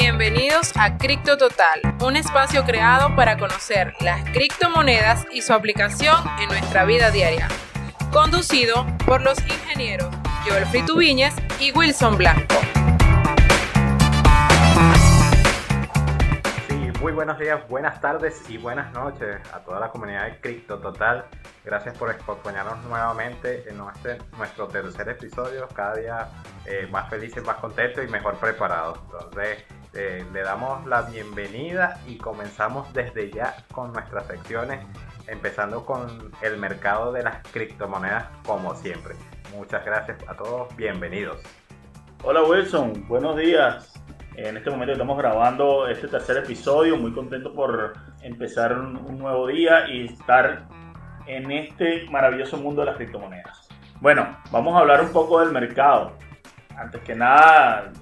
Bienvenidos a Cripto Total, un espacio creado para conocer las criptomonedas y su aplicación en nuestra vida diaria. Conducido por los ingenieros Joel Frituviñez y Wilson Blanco. Buenos días, buenas tardes y buenas noches a toda la comunidad de Cripto Total. Gracias por acompañarnos nuevamente en nuestro tercer episodio, cada día eh, más felices, más contentos y mejor preparados. Entonces, eh, le damos la bienvenida y comenzamos desde ya con nuestras secciones, empezando con el mercado de las criptomonedas como siempre. Muchas gracias a todos, bienvenidos. Hola Wilson, buenos días. En este momento estamos grabando este tercer episodio, muy contento por empezar un, nuevo día y estar en este maravilloso mundo de las criptomonedas. Bueno, vamos a hablar un poco del mercado. Antes que nada,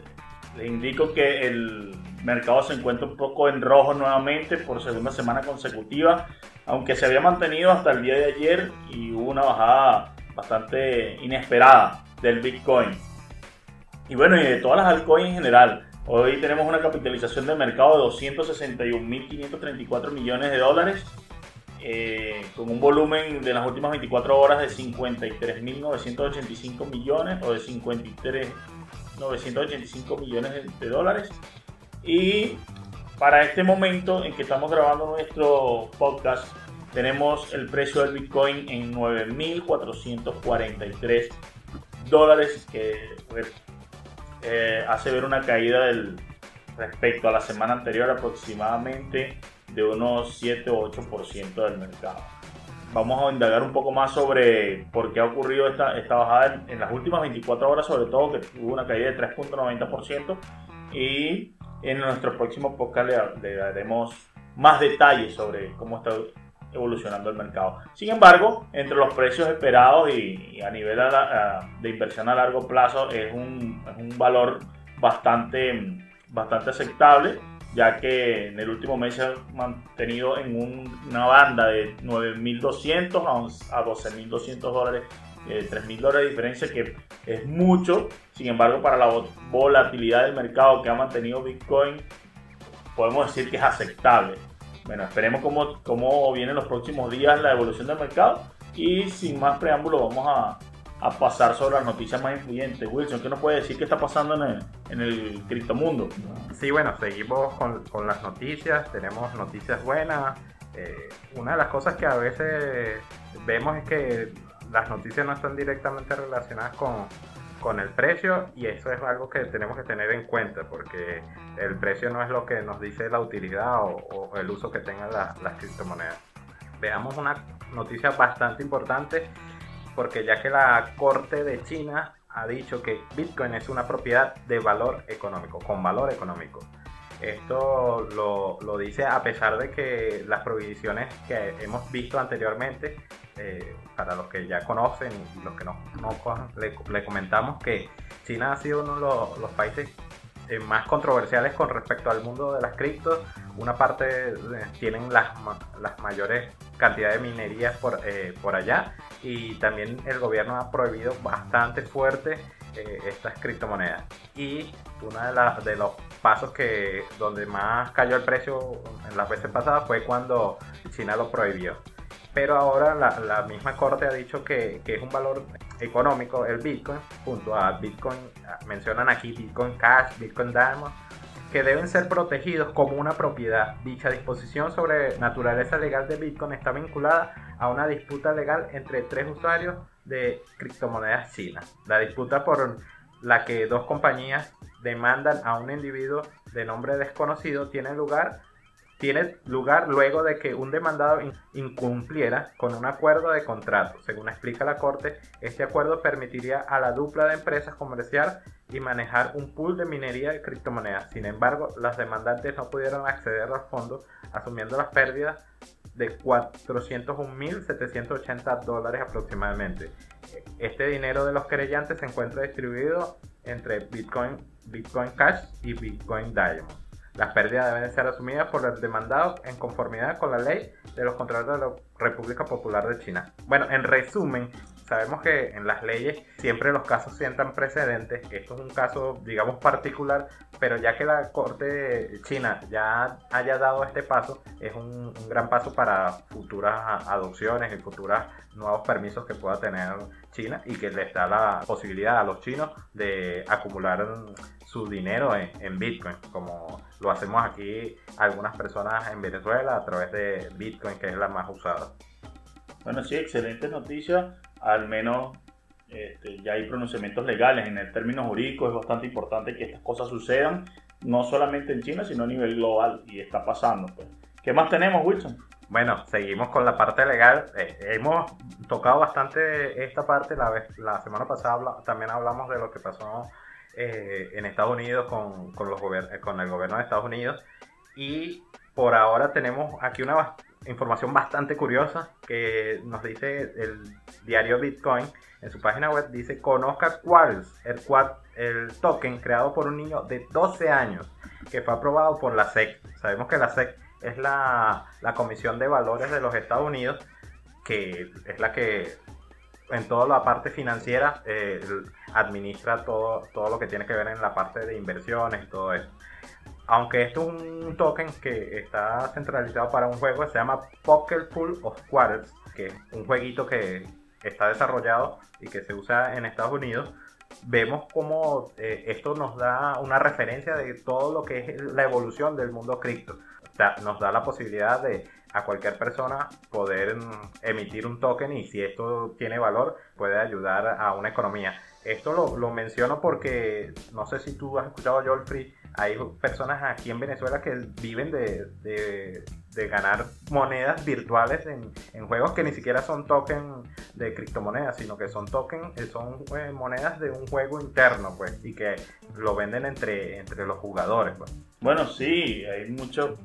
les indico que el mercado se encuentra un poco en rojo nuevamente por segunda semana consecutiva, aunque se había mantenido hasta el día de ayer y hubo una bajada bastante inesperada del Bitcoin. Y bueno, y de todas las altcoins en general. Hoy tenemos una capitalización de mercado de 261.534 millones de dólares, eh, con un volumen de las últimas 24 horas de 53.985 millones o de 53.985 millones de dólares. Y para este momento en que estamos grabando nuestro podcast, tenemos el precio del Bitcoin en 9.443 dólares, que eh, hace ver una caída respecto a la semana anterior aproximadamente de unos 7 o 8% del mercado. Vamos a indagar un poco más sobre por qué ha ocurrido esta, esta bajada en, las últimas 24 horas, sobre todo que hubo una caída de 3.90% y en nuestro próximo podcast le, daremos más detalles sobre cómo está evolucionando el mercado. Sin embargo, entre los precios esperados y, a nivel de inversión a largo plazo es un, un valor bastante, bastante aceptable, ya que en el último mes se ha mantenido en una banda de 9.200 a, 12.200 dólares, eh, 3.000 dólares de diferencia, que es mucho. Sin embargo, para la volatilidad del mercado que ha mantenido Bitcoin, podemos decir que es aceptable. Bueno, esperemos cómo, cómo vienen los próximos días la evolución del mercado y sin más preámbulo vamos a, a pasar sobre las noticias más influyentes. Wilson, ¿qué nos puede decir qué está pasando en el, en el criptomundo? Sí, bueno, seguimos con, con las noticias, tenemos noticias buenas. Eh, una de las cosas que a veces vemos es que las noticias no están directamente relacionadas con, con el precio y eso es algo que tenemos que tener en cuenta porque el precio no es lo que nos dice la utilidad o, el uso que tengan las criptomonedas. Veamos una noticia bastante importante porque ya que la Corte de China ha dicho que Bitcoin es una propiedad de valor económico, con valor económico. Esto lo, lo dice a pesar de que las prohibiciones que hemos visto anteriormente eh, para los que ya conocen y los que no, no le, comentamos que China ha sido uno de los, países eh, más controversiales con respecto al mundo de las criptos. Una parte tienen las, las mayores cantidades de minerías por, eh, por allá y también el gobierno ha prohibido bastante fuerte estas criptomonedas. Y uno de, de, los pasos que donde más cayó el precio en las veces pasadas fue cuando China lo prohibió pero ahora la, misma corte ha dicho que, es un valor económico el Bitcoin, junto a Bitcoin, mencionan aquí Bitcoin Cash, Bitcoin Diamond, que deben ser protegidos como una propiedad. Dicha disposición sobre naturaleza legal de Bitcoin está vinculada a una disputa legal entre tres usuarios de criptomonedas chinas. La disputa por la que dos compañías demandan a un individuo de nombre desconocido tiene lugar tiene lugar luego de que un demandado incumpliera con un acuerdo de contrato. Según explica la Corte, este acuerdo permitiría a la dupla de empresas comerciar y manejar un pool de minería de criptomonedas. Sin embargo, las demandantes no pudieron acceder al fondo, asumiendo las pérdidas de 401.780 dólares aproximadamente. Este dinero de los querellantes se encuentra distribuido entre Bitcoin, Bitcoin Cash y Bitcoin Diamond. Las pérdidas deben ser asumidas por el demandado en conformidad con la ley de los contratos de la República Popular de China. Bueno, en resumen, sabemos que en las leyes siempre los casos sientan precedentes. Esto es un caso, digamos, particular, pero ya que la Corte China ya haya dado este paso, es un, gran paso para futuras adopciones y futuros nuevos permisos que pueda tener China y que les da la posibilidad a los chinos de acumular su dinero en, Bitcoin, como lo hacemos aquí algunas personas en Venezuela a través de Bitcoin, que es la más usada. Bueno, sí, excelente noticia. Al menos este, ya hay pronunciamientos legales. En el término jurídico es bastante importante que estas cosas sucedan, no solamente en China, sino a nivel global. Y está pasando. Pues. ¿Qué más tenemos, Wilson? Bueno, seguimos con la parte legal. Eh, hemos tocado bastante esta parte. La, vez, la semana pasada también hablamos de lo que pasó eh, en Estados Unidos con, con, los con el gobierno de Estados Unidos. Y por ahora tenemos aquí una información bastante curiosa que nos dice el diario Bitcoin. En su página web dice, conozca cuál el, el token creado por un niño de 12 años que fue aprobado por la SEC. Sabemos que la SEC es la, la Comisión de Valores de los Estados Unidos, que es la que en toda la parte financiera eh, administra todo, todo lo que tiene que ver en la parte de inversiones y todo eso. Aunque esto es un token que está centralizado para un juego, se llama Poker Pool of Quarters, que es un jueguito que está desarrollado y que se usa en Estados Unidos. Vemos cómo eh, esto nos da una referencia de todo lo que es la evolución del mundo cripto. O sea, nos da la posibilidad de a cualquier persona poder mm, emitir un token y si esto tiene valor puede ayudar a una economía. Esto lo, lo menciono porque no sé si tú has escuchado Jolfrey, hay personas aquí en Venezuela que viven de, de, ganar monedas virtuales en, en, juegos que ni siquiera son tokens de criptomonedas, sino que son tokens, eh, son eh, monedas de un juego interno, pues, y que lo venden entre, entre los jugadores, pues. Bueno, sí, hay mucho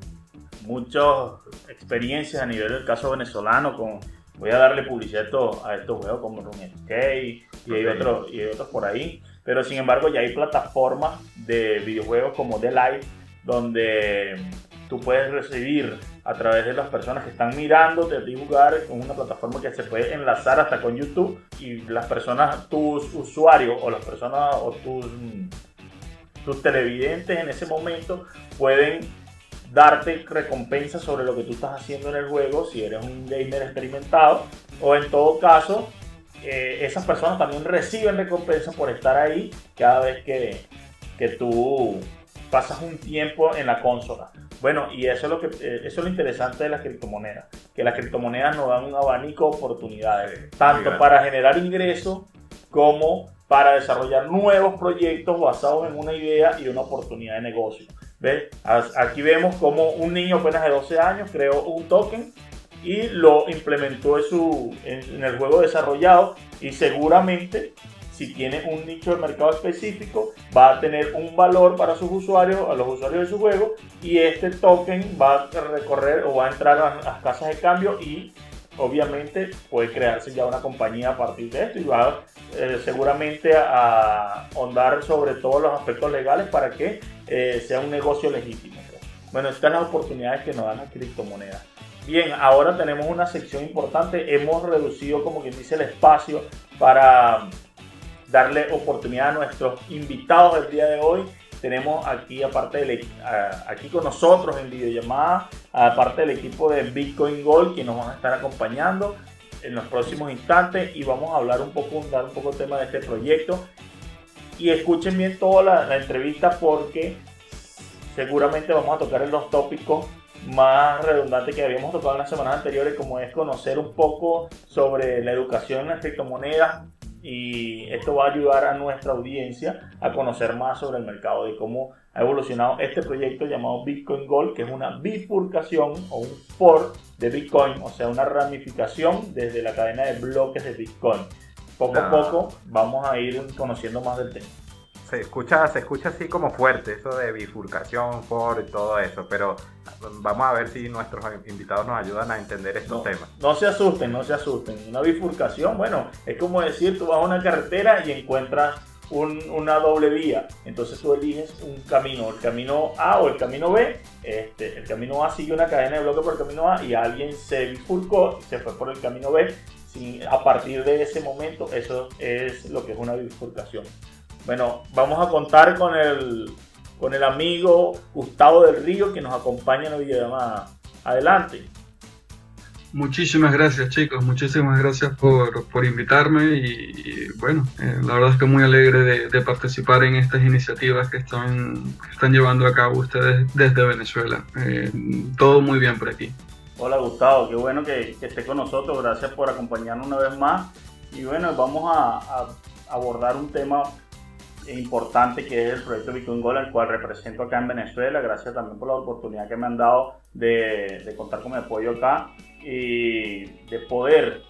muchas experiencias a nivel del caso venezolano con voy a darle publicidad a estos juegos como RuneScape y hay otros y hay otros por ahí pero sin embargo ya hay plataformas de videojuegos como The Light donde tú puedes recibir a través de las personas que están mirando de jugar con una plataforma que se puede enlazar hasta con YouTube y las personas, tus usuarios o las personas o tus, tus televidentes en ese momento pueden darte recompensas sobre lo que tú estás haciendo en el juego si eres un gamer experimentado o en todo caso eh, esas personas también reciben recompensas por estar ahí cada vez que, que tú pasas un tiempo en la consola. Bueno, y eso es lo que eh, eso es lo interesante de las criptomonedas, que las criptomonedas nos dan un abanico de oportunidades, tanto para generar ingresos como para desarrollar nuevos proyectos basados en una idea y una oportunidad de negocio. ¿Ves? Aquí vemos como un niño apenas de 12 años creó un token y lo implementó en, su, en, el juego desarrollado y seguramente si tiene un nicho de mercado específico va a tener un valor para sus usuarios, a los usuarios de su juego y este token va a recorrer o va a entrar a las casas de cambio y obviamente puede crearse ya una compañía a partir de esto y va eh, seguramente a ahondar sobre todos los aspectos legales para que eh, sea un negocio legítimo. Bueno, estas son las oportunidades que nos dan las criptomonedas. Bien, ahora tenemos una sección importante. Hemos reducido, como quien dice, el espacio para darle oportunidad a nuestros invitados del día de hoy. Tenemos aquí, aparte del, aquí con nosotros en videollamada, aparte del equipo de Bitcoin Gold, que nos van a estar acompañando en los próximos instantes y vamos a hablar un poco, dar un poco el tema de este proyecto. Y escuchen bien toda la, la entrevista porque seguramente vamos a tocar en los tópicos más redundante que habíamos tocado en las semanas anteriores, como es conocer un poco sobre la educación en las criptomonedas y esto va a ayudar a nuestra audiencia a conocer más sobre el mercado y cómo ha evolucionado este proyecto llamado Bitcoin Gold, que es una bifurcación o un port de Bitcoin, o sea, una ramificación desde la cadena de bloques de Bitcoin. Poco a poco vamos a ir conociendo más del tema se escucha, se escucha así como fuerte, eso de bifurcación, por y todo eso, pero vamos a ver si nuestros invitados nos ayudan a entender estos temas. No se asusten, no se asusten. Una bifurcación, bueno, es como decir, tú vas a una carretera y encuentras una doble vía. Entonces tú eliges un camino, el camino A o el camino B. Este, el camino A sigue una cadena de bloques por el camino A y alguien se bifurcó, se fue por el camino B a partir de ese momento, eso es lo que es una bifurcación. Bueno, vamos a contar con el, con el amigo Gustavo del Río que nos acompaña en la videollamada. Adelante. Muchísimas gracias chicos, muchísimas gracias por, por invitarme y, bueno, eh, la verdad es que muy alegre de, participar en estas iniciativas que están, están llevando a cabo ustedes desde Venezuela. Eh, todo muy bien por aquí. Hola Gustavo, qué bueno que, que, esté con nosotros, gracias por acompañarnos una vez más y bueno, vamos a, a abordar un tema importante que es el proyecto Bitcoin Gold, el cual represento acá en Venezuela. Gracias también por la oportunidad que me han dado de, de contar con mi apoyo acá y de poder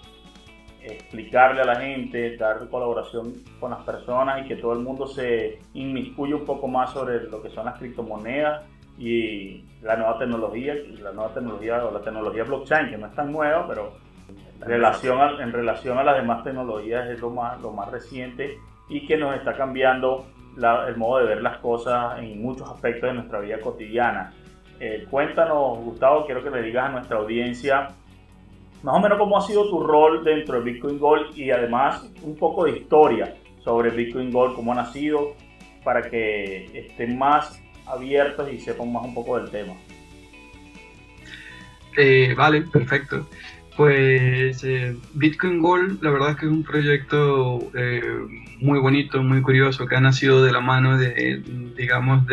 explicarle a la gente, dar colaboración con las personas y que todo el mundo se inmiscuya un poco más sobre lo que son las criptomonedas y la nueva tecnología, la nueva tecnología o la tecnología blockchain, que no es tan nueva, pero en relación a, en relación a las demás tecnologías es lo más, lo más reciente y que nos está cambiando el modo de ver las cosas en muchos aspectos de nuestra vida cotidiana. Eh, cuéntanos, Gustavo, quiero que le digas a nuestra audiencia más o menos cómo ha sido tu rol dentro de Bitcoin Gold y además un poco de historia sobre Bitcoin Gold, cómo ha nacido, para que estén más abiertos y sepan más un poco del tema. Eh, vale, perfecto. Pues eh, Bitcoin Gold, la verdad es que es un proyecto eh, muy bonito, muy curioso, que ha nacido de la mano de, digamos,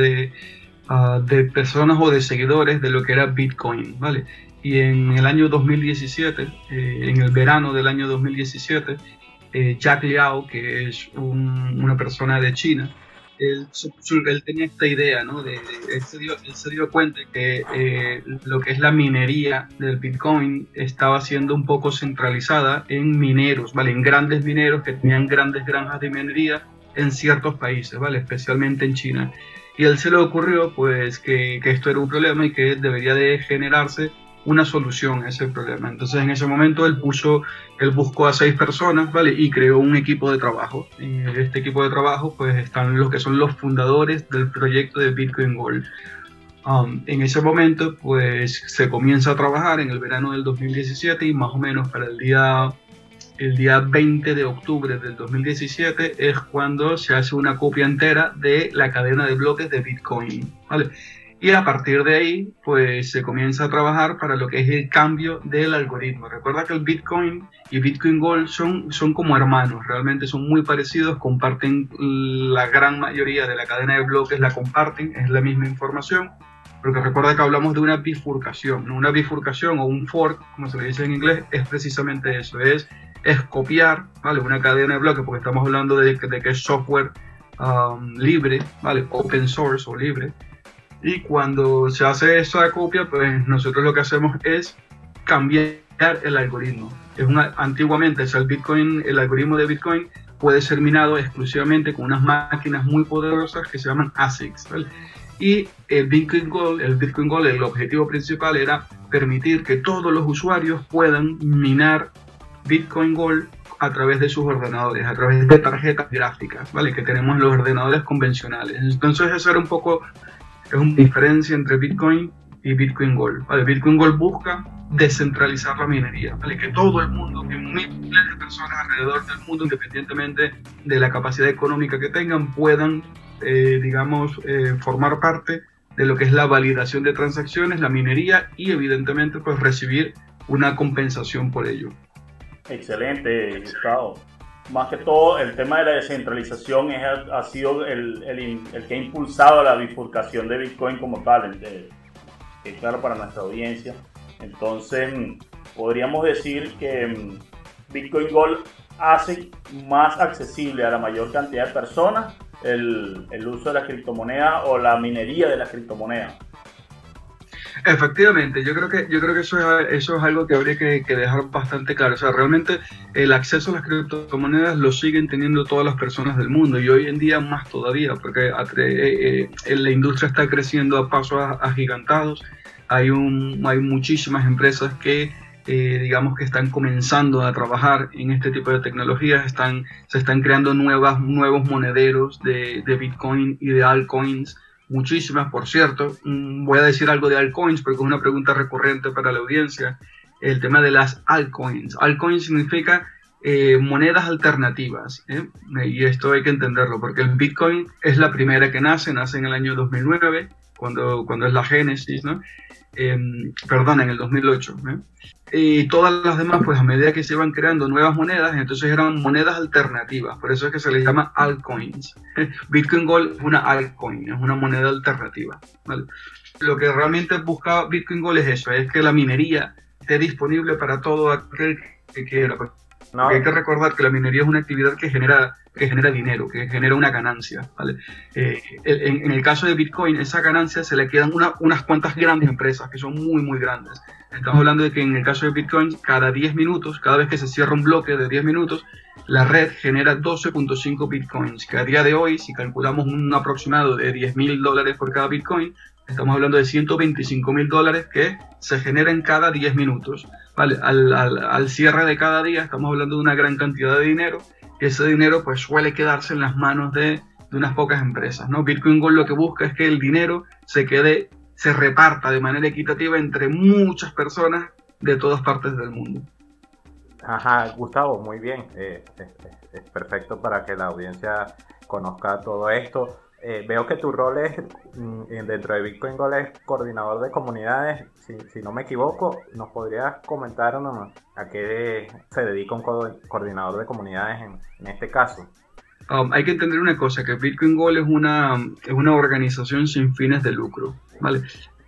ah, de personas o de seguidores de lo que era Bitcoin, ¿vale? Y en el año 2017, eh, en el verano del año 2017, Jack Liao, que es una persona de China, él, tenía esta idea, ¿no? Él, se dio, cuenta que eh, lo que es la minería del Bitcoin estaba siendo un poco centralizada en mineros, ¿vale? En grandes mineros que tenían grandes granjas de minería en ciertos países, ¿vale? Especialmente en China. Y a él se le ocurrió, pues, que, que esto era un problema y que debería de generarse una solución a ese problema. Entonces en ese momento él puso, él buscó a seis personas, ¿vale? Y creó un equipo de trabajo. Y este equipo de trabajo pues están los que son los fundadores del proyecto de Bitcoin Gold. Um, en ese momento pues se comienza a trabajar en el verano del 2017 y más o menos para el día el día 20 de octubre del 2017 es cuando se hace una copia entera de la cadena de bloques de Bitcoin. ¿vale? Y a partir de ahí, pues se comienza a trabajar para lo que es el cambio del algoritmo. Recuerda que el Bitcoin y Bitcoin Gold son, son como hermanos, realmente son muy parecidos, comparten la gran mayoría de la cadena de bloques, la comparten, es la misma información. Porque recuerda que hablamos de una bifurcación, ¿no? una bifurcación o un fork, como se le dice en inglés, es precisamente eso, es, es copiar ¿vale? una cadena de bloques, porque estamos hablando de, de que es software um, libre, ¿vale? open source o libre y cuando se hace esa copia, pues nosotros lo que hacemos es cambiar el algoritmo. Es una, antiguamente el Bitcoin, el algoritmo de Bitcoin puede ser minado exclusivamente con unas máquinas muy poderosas que se llaman ASICs. Y el Bitcoin Gold, el Bitcoin Gold, el objetivo principal era permitir que todos los usuarios puedan minar Bitcoin Gold a través de sus ordenadores, a través de tarjetas gráficas, ¿vale? Que tenemos en los ordenadores convencionales. Entonces eso era un poco es una diferencia entre Bitcoin y Bitcoin Gold. Bitcoin Gold busca descentralizar la minería, que todo el mundo, que miles de personas alrededor del mundo, independientemente de la capacidad económica que tengan, puedan, eh, digamos, eh, formar parte de lo que es la validación de transacciones, la minería y evidentemente pues recibir una compensación por ello. Excelente, Gustavo más que todo el tema de la descentralización es, ha sido el, el, el, que ha impulsado la bifurcación de Bitcoin como tal, es claro para nuestra audiencia. Entonces, podríamos decir que mm, Bitcoin Gold hace más accesible a la mayor cantidad de personas el, el uso de la criptomoneda o la minería de la criptomoneda. Efectivamente, yo creo que, yo creo que eso, es, eso es algo que habría que, dejar bastante claro. O sea, realmente el acceso a las criptomonedas lo siguen teniendo todas las personas del mundo y hoy en día más todavía, porque eh, eh, la industria está creciendo a pasos agigantados. Hay, un, hay muchísimas empresas que eh, digamos que están comenzando a trabajar en este tipo de tecnologías, están, se están creando nuevas, nuevos monederos de, de Bitcoin y de altcoins muchísimas, por cierto. Mm, voy a decir algo de altcoins porque es una pregunta recurrente para la audiencia. el tema de las altcoins. Altcoins significa eh, monedas alternativas. ¿eh? Y esto hay que entenderlo, porque el Bitcoin es la primera que nace, nace en el año 2009, cuando, cuando es la génesis, ¿no? Em, perdón, en el 2008. ¿eh? Y todas las demás, pues a medida que se iban creando nuevas monedas, entonces eran monedas alternativas. Por eso es que se les llama altcoins. Bitcoin Gold es una altcoin, es una moneda alternativa. Lo que realmente busca Bitcoin Gold es eso, es que la minería esté disponible para todo aquel que quiera. Hay que recordar que la minería es una actividad que genera, que genera dinero, que genera una ganancia. Eh, en, el caso de Bitcoin, esa ganancia se le quedan unas cuantas grandes empresas que son muy, muy grandes. Estamos hablando de que en el caso de Bitcoin, cada 10 minutos, cada vez que se cierra un bloque de 10 minutos, la red genera 12.5 Bitcoins, que a día de hoy, si calculamos un aproximado de 10 mil dólares por cada Bitcoin, estamos hablando de 125 mil dólares que se generan cada 10 minutos. Al, cierre de cada día estamos hablando de una gran cantidad de dinero y ese dinero pues suele quedarse en las manos de, de unas pocas empresas. ¿no? Bitcoin Gold lo que busca es que el dinero se quede, se reparta de manera equitativa entre muchas personas de todas partes del mundo. Ajá, Gustavo, muy bien. Eh, es, perfecto para que la audiencia conozca todo esto. Eh, veo que tu rol es, mm, dentro de Bitcoin Gold es coordinador de comunidades. Si, no me equivoco, ¿nos podrías comentar a qué se dedica un coordinador de comunidades en, este caso? Um, hay que entender una cosa, que Bitcoin Gold es una, es una organización sin fines de lucro. ¿vale?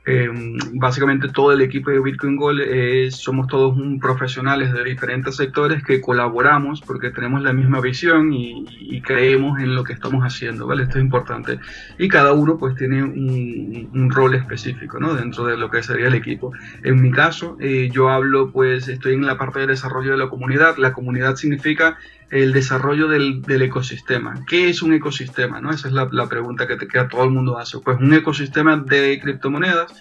Eh, básicamente todo el equipo de Bitcoin Gold eh, somos todos un profesionales de diferentes sectores que colaboramos porque tenemos la misma visión y, creemos en lo que estamos haciendo, ¿vale? Esto es importante. Y cada uno pues tiene un, rol específico, ¿no? Dentro de lo que sería el equipo. En mi caso, eh, yo hablo pues, estoy en la parte de desarrollo de la comunidad. La comunidad significa el desarrollo del, ecosistema. ¿Qué es un ecosistema? ¿no? Esa es la, pregunta que, te, queda todo el mundo hace. Pues un ecosistema de criptomonedas,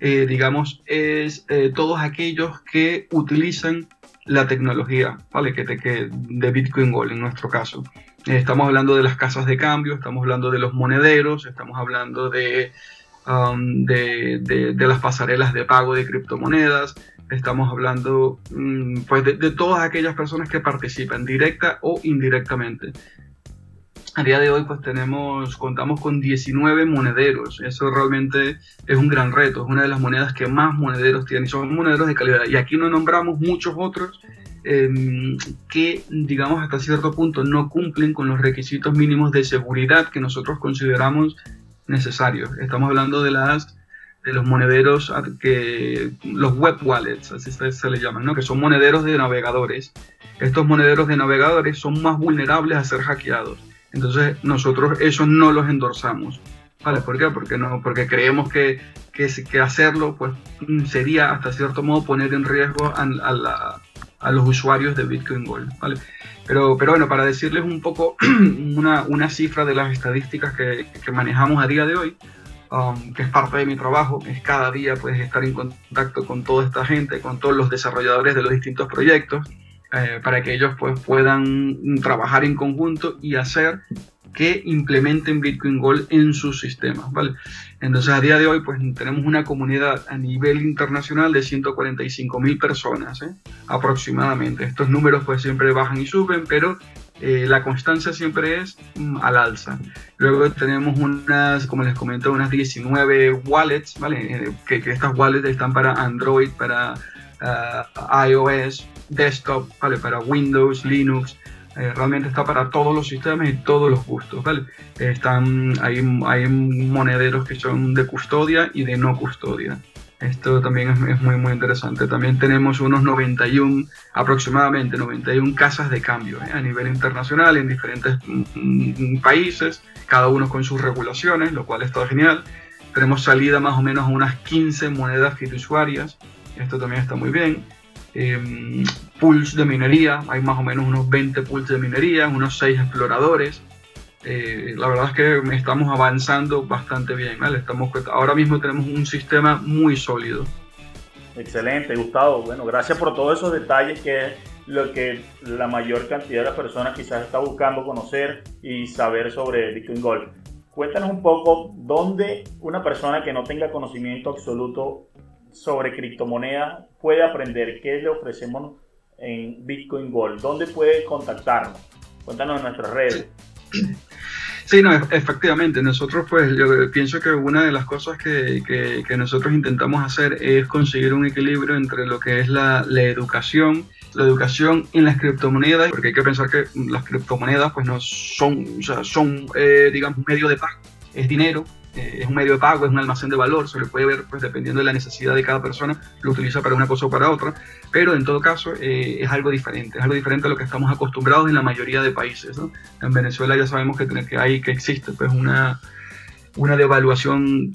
eh, digamos, es eh, todos aquellos que utilizan la tecnología, ¿vale? Que, que, de Bitcoin Gold en nuestro caso. estamos hablando de las casas de cambio, estamos hablando de los monederos, estamos hablando de, um, de, de las pasarelas de pago de criptomonedas, estamos hablando mm, pues de, todas aquellas personas que participan directa o indirectamente. A día de hoy pues tenemos, contamos con 19 monederos, eso realmente es un gran reto, es una de las monedas que más monederos tienen, son monederos de calidad y aquí no nombramos muchos otros em, que digamos hasta cierto punto no cumplen con los requisitos mínimos de seguridad que nosotros consideramos necesarios. Estamos hablando de las los monederos que los web wallets, así se, se le llaman, ¿no? que son monederos de navegadores. Estos monederos de navegadores son más vulnerables a ser hackeados. Entonces nosotros esos no los endorsamos. ¿Vale? ¿Por qué? Porque, no, porque creemos que, que, que hacerlo pues, sería hasta cierto modo poner en riesgo a, a, a los usuarios de Bitcoin Gold. ¿vale? Pero, pero bueno, para decirles un poco una, una cifra de las estadísticas que, que manejamos a día de hoy, Um, que es parte de mi trabajo, es cada día pues, estar en contacto con toda esta gente, con todos los desarrolladores de los distintos proyectos, eh, para que ellos pues, puedan trabajar en conjunto y hacer que implementen Bitcoin Gold en sus sistemas, ¿vale? Entonces a día de hoy pues tenemos una comunidad a nivel internacional de 145 mil personas, ¿eh? aproximadamente. Estos números pues siempre bajan y suben, pero eh, la constancia siempre es mm, al alza. Luego tenemos unas, como les comento, unas 19 wallets, ¿vale? Eh, que, estas wallets están para Android, para ah, iOS, desktop, ¿vale? Para Windows, Linux. Eh, realmente está para todos los sistemas y todos los gustos, ¿vale? Están, hay, hay monederos que son de custodia y de no custodia. Esto también es, muy, muy interesante. También tenemos unos 91, aproximadamente 91 casas de cambio ¿eh? a nivel internacional en diferentes mm, mm, países, cada uno con sus regulaciones, lo cual está genial. Tenemos salida más o menos a unas 15 monedas fiduciarias, esto también está muy bien. Eh, pools de minería, hay más o menos unos 20 pools de minería, unos 6 exploradores. Eh, la verdad es que estamos avanzando bastante bien. ¿vale? Estamos, ahora mismo tenemos un sistema muy sólido. Excelente, Gustavo. Bueno, gracias por todos esos detalles que es lo que la mayor cantidad de las personas quizás está buscando conocer y saber sobre Bitcoin Gold. Cuéntanos un poco dónde una persona que no tenga conocimiento absoluto sobre criptomonedas puede aprender? ¿Qué le ofrecemos en Bitcoin Gold? ¿Dónde puede contactarnos? Cuéntanos en nuestras redes. Sí, no, efectivamente. Nosotros, pues, yo pienso que una de las cosas que, que, nosotros intentamos hacer es conseguir un equilibrio entre lo que es la, la, educación, la educación en las criptomonedas, porque hay que pensar que las criptomonedas, pues, no son, o sea, son, eh, digamos, medio de pago, es dinero, eh, es un medio de pago, es un almacén de valor, se le puede ver pues dependiendo de la necesidad de cada persona, lo utiliza para una cosa o para otra, pero en todo caso eh, es algo diferente, es algo diferente a lo que estamos acostumbrados en la mayoría de países. En Venezuela ya sabemos que, que, hay, que existe pues una, una devaluación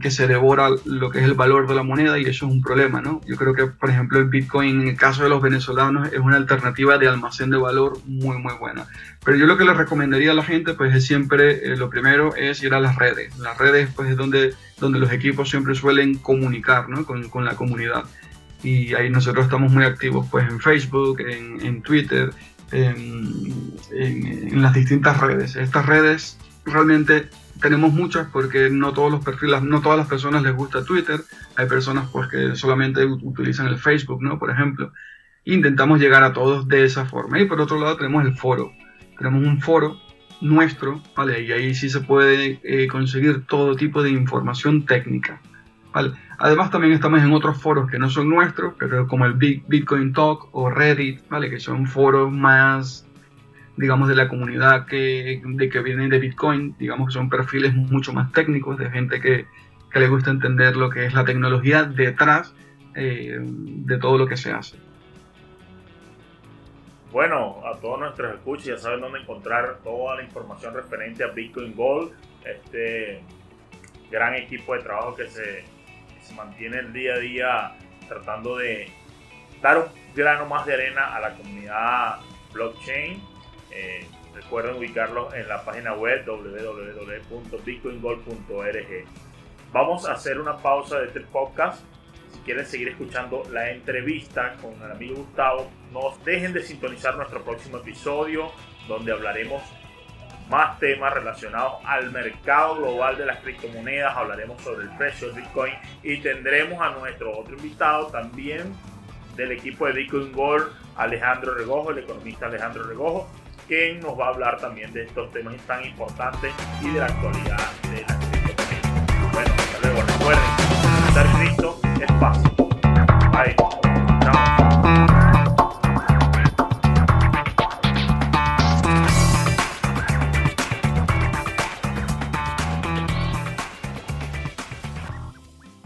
que se devora lo que es el valor de la moneda y eso es un problema, ¿no? Yo creo que, por ejemplo, el Bitcoin, en el caso de los venezolanos, es una alternativa de almacén de valor muy, muy buena. Pero yo lo que le recomendaría a la gente, pues es siempre, eh, lo primero es ir a las redes. Las redes, pues es donde, donde los equipos siempre suelen comunicar, ¿no? Con, con la comunidad. Y ahí nosotros estamos muy activos, pues en Facebook, en, en Twitter, en, en, en las distintas redes. Estas redes realmente tenemos muchas porque no todos los perfiles, no todas las personas les gusta Twitter. Hay personas pues que solamente utilizan el Facebook, ¿no? Por ejemplo. Intentamos llegar a todos de esa forma. Y por otro lado tenemos el foro. Tenemos un foro nuestro, ¿vale? Y ahí sí se puede eh, conseguir todo tipo de información técnica. Además también estamos en otros foros que no son nuestros, pero como el Bitcoin Talk o Reddit, ¿vale? Que son foros más digamos, de la comunidad que, de que viene de Bitcoin, digamos que son perfiles mucho más técnicos, de gente que, que le gusta entender lo que es la tecnología detrás eh, de todo lo que se hace. Bueno, a todos nuestros escuchas ya saben dónde encontrar toda la información referente a Bitcoin Gold, este gran equipo de trabajo que se, que se mantiene el día a día tratando de dar un grano más de arena a la comunidad blockchain eh, recuerden ubicarlos en la página web www.bitcoingold.org. Vamos a hacer una pausa de este podcast. Si quieren seguir escuchando la entrevista con el amigo Gustavo, no dejen de sintonizar nuestro próximo episodio donde hablaremos más temas relacionados al mercado global de las criptomonedas, hablaremos sobre el precio del Bitcoin y tendremos a nuestro otro invitado también del equipo de Bitcoin Gold, Alejandro Regojo, el economista Alejandro Regojo, quien nos va a hablar también de estos temas tan importantes y de la actualidad de la